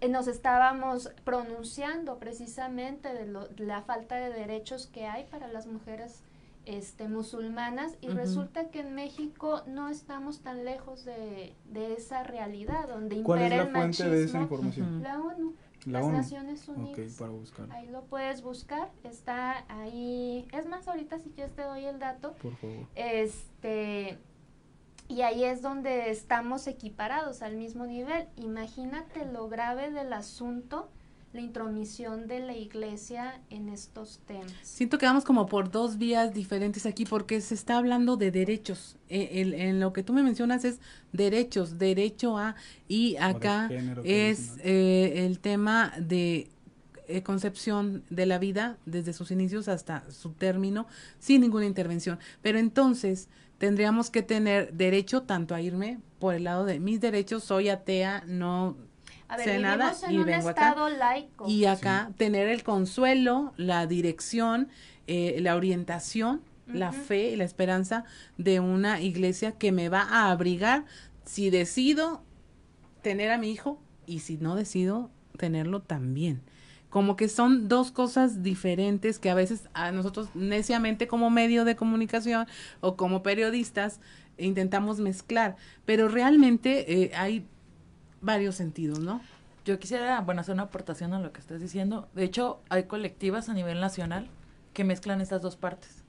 eh, nos estábamos pronunciando precisamente de, lo- de la falta de derechos que hay para las mujeres este, musulmanas y resulta que en México no estamos tan lejos de, de esa realidad donde ¿Cuál es impera la el fuente de esa machismo. información? La ONU, La las ONU. Naciones Unidas. para buscar, Ahí lo puedes buscar, está ahí. Es más, ahorita si quieres te doy el dato. por favor. Este, y ahí es donde estamos equiparados al mismo nivel. Imagínate lo grave del asunto, la intromisión de la iglesia en estos temas. Siento que vamos como por dos vías diferentes aquí porque se está hablando de derechos. Eh, el- en lo que tú me mencionas es derechos, derecho a, y acá es eh, el tema de eh, concepción de la vida desde sus inicios hasta su término sin ninguna intervención. Pero entonces tendríamos que tener derecho tanto a irme por el lado de mis derechos, soy atea, no A ver, sé vivimos nada en y un vengo acá. estado laico. Y acá tener el consuelo, la dirección, eh, la orientación, la fe y la esperanza de una iglesia que me va a abrigar si decido tener a mi hijo y si no decido tenerlo también. Como que son dos cosas diferentes que a veces a nosotros neciamente como medio de comunicación o como periodistas intentamos mezclar, pero realmente eh, hay varios sentidos, ¿no? Yo quisiera, bueno, hacer una aportación a lo que estás diciendo. De hecho, hay colectivas a nivel nacional que mezclan estas dos partes.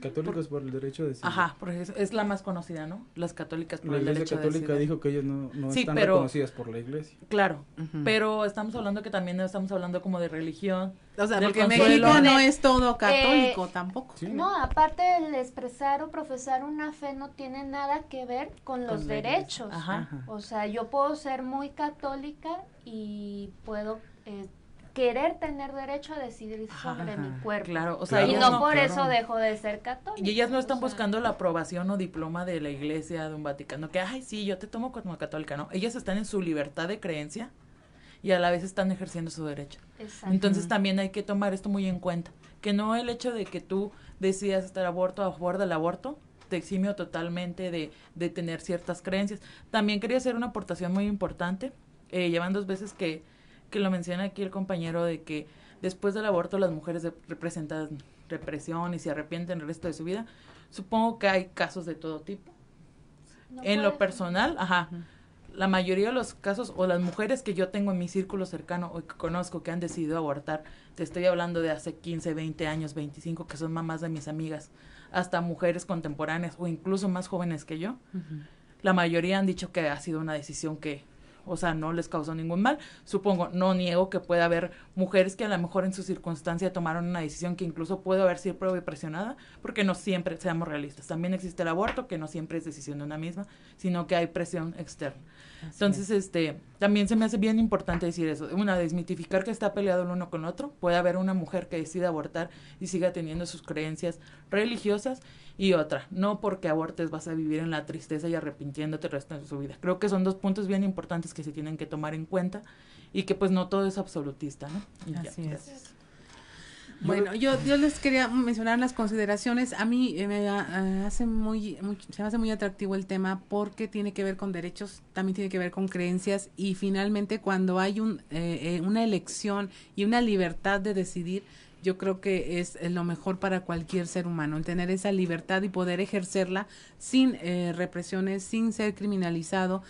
Católicos por el derecho de decidir. Ajá, porque es, es la más conocida, ¿no? Las católicas por La el derecho católica de decidir. dijo que ellas no, no Sí, están pero- reconocidas por la iglesia. Claro, pero estamos hablando que también estamos hablando como de religión. O sea, porque consuelo. México no es todo católico eh, tampoco. Sí, No, aparte el expresar o profesar una fe no tiene nada que ver con los Con la derechos. Ajá. Ajá. O sea, yo puedo ser muy católica y puedo eh, querer tener derecho a decidir sobre Ajá, mi cuerpo. Claro, o sea, Claro. y no no, por claro. eso dejo de ser católica. y ellas no o están sea, buscando la aprobación o diploma de la iglesia, de un Vaticano, que, ay, sí, yo te tomo como católica, ¿no? Ellas están en su libertad de creencia y a la vez están ejerciendo su derecho. Exacto. Entonces también hay que tomar esto muy en cuenta, que no el hecho de que tú decidas estar aborto a favor del aborto te eximio totalmente de, de tener ciertas creencias. También quería hacer una aportación muy importante, eh, llevan dos veces que, que lo menciona aquí el compañero de que después del aborto las mujeres representan represión y se arrepienten el resto de su vida. Supongo que hay casos de todo tipo. No en lo personal, ajá, la mayoría de los casos o las mujeres que yo tengo en mi círculo cercano o que conozco que han decidido abortar, te estoy hablando de hace 15, 20 años, 25, que son mamás de mis amigas, hasta mujeres contemporáneas o incluso más jóvenes que yo, la mayoría han dicho que ha sido una decisión que o sea, no les causó ningún mal. Supongo, no niego que pueda haber mujeres que a lo mejor en su circunstancia tomaron una decisión que incluso puede haber sido presionada, porque no siempre, seamos realistas, también existe el aborto, que no siempre es decisión de una misma, sino que hay presión externa. Entonces, este, también se me hace bien importante decir eso. Una, desmitificar que está peleado el uno con el otro. Puede haber una mujer que decida abortar y siga teniendo sus creencias religiosas. Y otra, no porque abortes vas a vivir en la tristeza y arrepintiéndote el resto de su vida. Creo que son dos puntos bien importantes que se tienen que tomar en cuenta y que pues no todo es absolutista, ¿no? Así es. Bueno, yo, yo les quería mencionar las consideraciones. A mí eh, me eh, hace muy, se me hace muy atractivo el tema porque tiene que ver con derechos, también tiene que ver con creencias y finalmente cuando hay un, eh, una elección y una libertad de decidir, yo creo que es lo mejor para cualquier ser humano, el tener esa libertad y poder ejercerla sin represiones, sin ser criminalizado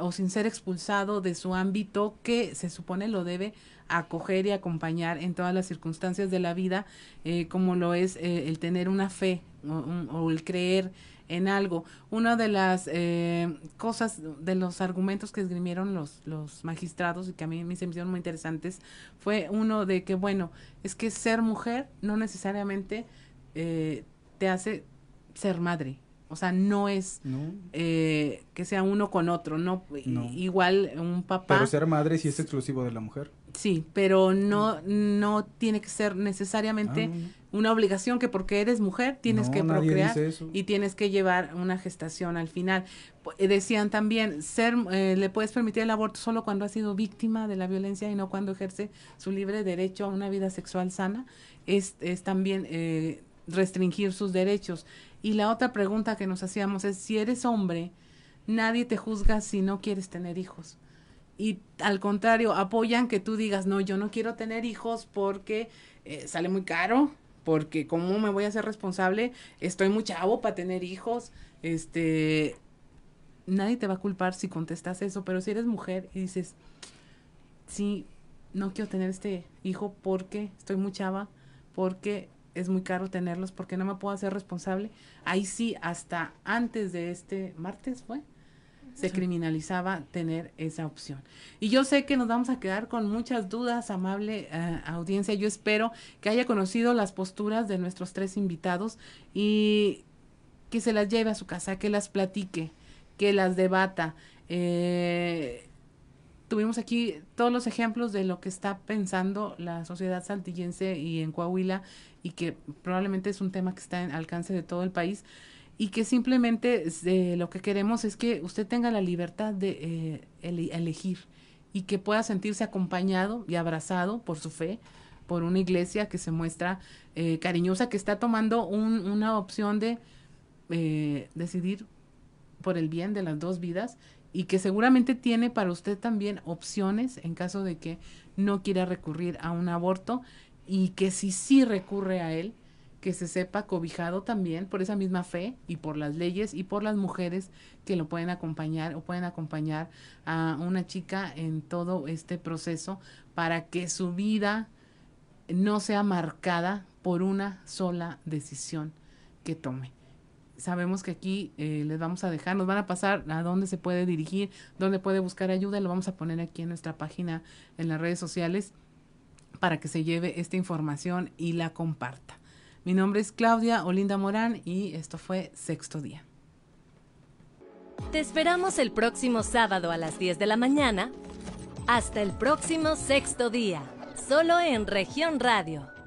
o sin ser expulsado de su ámbito que se supone lo debe acoger y acompañar en todas las circunstancias de la vida, eh, como lo es eh, el tener una fe o, el creer en algo. Una de las eh, cosas, de los argumentos que esgrimieron los, los magistrados y que a mí me hicieron muy interesantes, fue uno de que, bueno, es que ser mujer no necesariamente te hace ser madre. O sea, no es que sea uno con otro, no, Igual un papá. Pero ser madre sí es exclusivo de la mujer. Sí, pero no, no tiene que ser necesariamente ah, una obligación que porque eres mujer tienes que procrear y tienes que llevar una gestación al final. Eh, decían también, ser, eh, le puedes permitir el aborto solo cuando ha sido víctima de la violencia y no cuando ejerce su libre derecho a una vida sexual sana. Es, es también eh, restringir sus derechos. Y la otra pregunta que nos hacíamos es, si eres hombre, nadie te juzga si no quieres tener hijos y al contrario, apoyan que tú digas, no, yo no quiero tener hijos porque eh, sale muy caro, porque cómo me voy a hacer responsable, estoy muy chavo para tener hijos, este, nadie te va a culpar si contestas eso, pero si eres mujer y dices, sí, no quiero tener este hijo porque estoy muy chava, porque es muy caro tenerlos, porque no me puedo hacer responsable, ahí sí, hasta antes de este martes fue, se criminalizaba tener esa opción. Y yo sé que nos vamos a quedar con muchas dudas, amable eh, audiencia. Yo espero que haya conocido las posturas de nuestros tres invitados y que se las lleve a su casa, que las platique, que las debata. Eh, tuvimos aquí todos los ejemplos de lo que está pensando la sociedad saltillense y en Coahuila y que probablemente es un tema que está en alcance de todo el país y que simplemente eh, lo que queremos es que usted tenga la libertad de eh, elegir y que pueda sentirse acompañado y abrazado por su fe, por una iglesia que se muestra eh, cariñosa, que está tomando una opción de decidir por el bien de las dos vidas y que seguramente tiene para usted también opciones en caso de que no quiera recurrir a un aborto y que si sí recurre a él, que se sepa cobijado también por esa misma fe y por las leyes y por las mujeres que lo pueden acompañar o pueden acompañar a una chica en todo este proceso para que su vida no sea marcada por una sola decisión que tome. Sabemos que aquí eh, les vamos a dejar, nos van a pasar a dónde se puede dirigir, dónde puede buscar ayuda, lo vamos a poner aquí en nuestra página en las redes sociales para que se lleve esta información y la comparta. Mi nombre es Claudia Olinda Morán y esto fue Sexto Día. Te esperamos el próximo sábado a las 10 de la mañana. Hasta el próximo Sexto Día, solo en región radio